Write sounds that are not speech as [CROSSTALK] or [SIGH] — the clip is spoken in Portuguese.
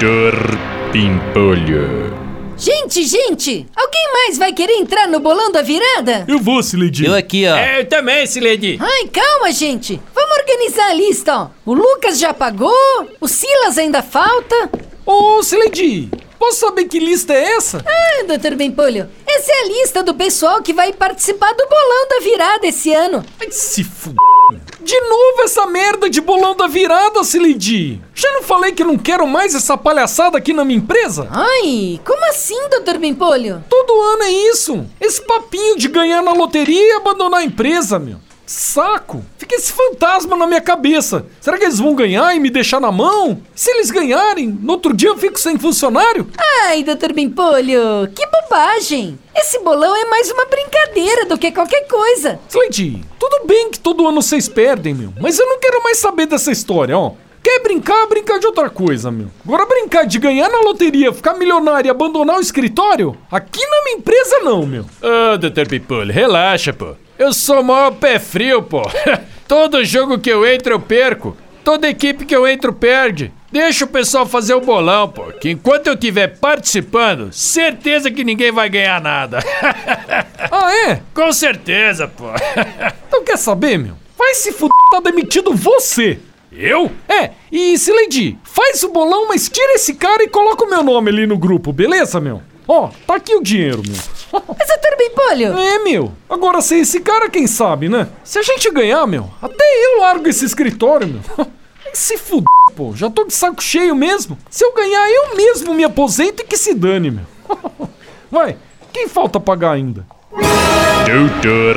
Doutor Pimpolho. Gente, gente! Alguém mais vai querer entrar no bolão da virada? Eu vou, Sileidi. Eu aqui, ó. É, eu também, Siledi. Ai, calma, gente! Vamos organizar a lista, ó. O Lucas já pagou, o Silas ainda falta. Ô, Sileidi, posso saber que lista é essa? Ah, doutor Bempolho, essa é a lista do pessoal que vai participar do bolão da virada esse ano. Vai se f... De novo essa merda de bolão da virada, Sileidi. Já não falei que não quero mais essa palhaçada aqui na minha empresa? Ai, como assim, doutor Bempolho? Todo ano é isso. Esse papinho de ganhar na loteria e abandonar a empresa, meu. Saco! Fica esse fantasma na minha cabeça. Será que eles vão ganhar e me deixar na mão? Se eles ganharem, no outro dia eu fico sem funcionário? Ai, doutor Bempolho, que bobagem! Esse bolão é mais uma brincadeira do que qualquer coisa. Slendy, tudo bem que todo ano vocês perdem, meu. Mas eu não quero mais saber dessa história, ó. Quer brincar, brincar de outra coisa, meu. Agora brincar de ganhar na loteria, ficar milionário e abandonar o escritório? Aqui na minha empresa não, meu. Ô, doutor Pimpolho, relaxa, pô. Eu sou o maior pé frio, pô. [LAUGHS] Todo jogo que eu entro eu perco. Toda equipe que eu entro perde. Deixa o pessoal fazer o bolão, pô. Que enquanto eu estiver participando, certeza que ninguém vai ganhar nada. [LAUGHS] Ah, é? Com certeza, pô. [LAUGHS] Então quer saber, meu? Vai se fuder, tá demitido você. Eu? É, e Sileidi, faz o bolão, mas tira esse cara e coloca o meu nome ali no grupo, beleza, meu? Ó, tá aqui o dinheiro, meu. [LAUGHS] Mas, doutor Bempolho, É, meu. Agora, sem esse cara, quem sabe, né? Se a gente ganhar, meu, até eu largo esse escritório, meu. [LAUGHS] Se fuder, pô. Já tô de saco cheio mesmo. Se eu ganhar, eu mesmo me aposento e que se dane, meu. [LAUGHS] Vai, quem falta pagar ainda? Doutor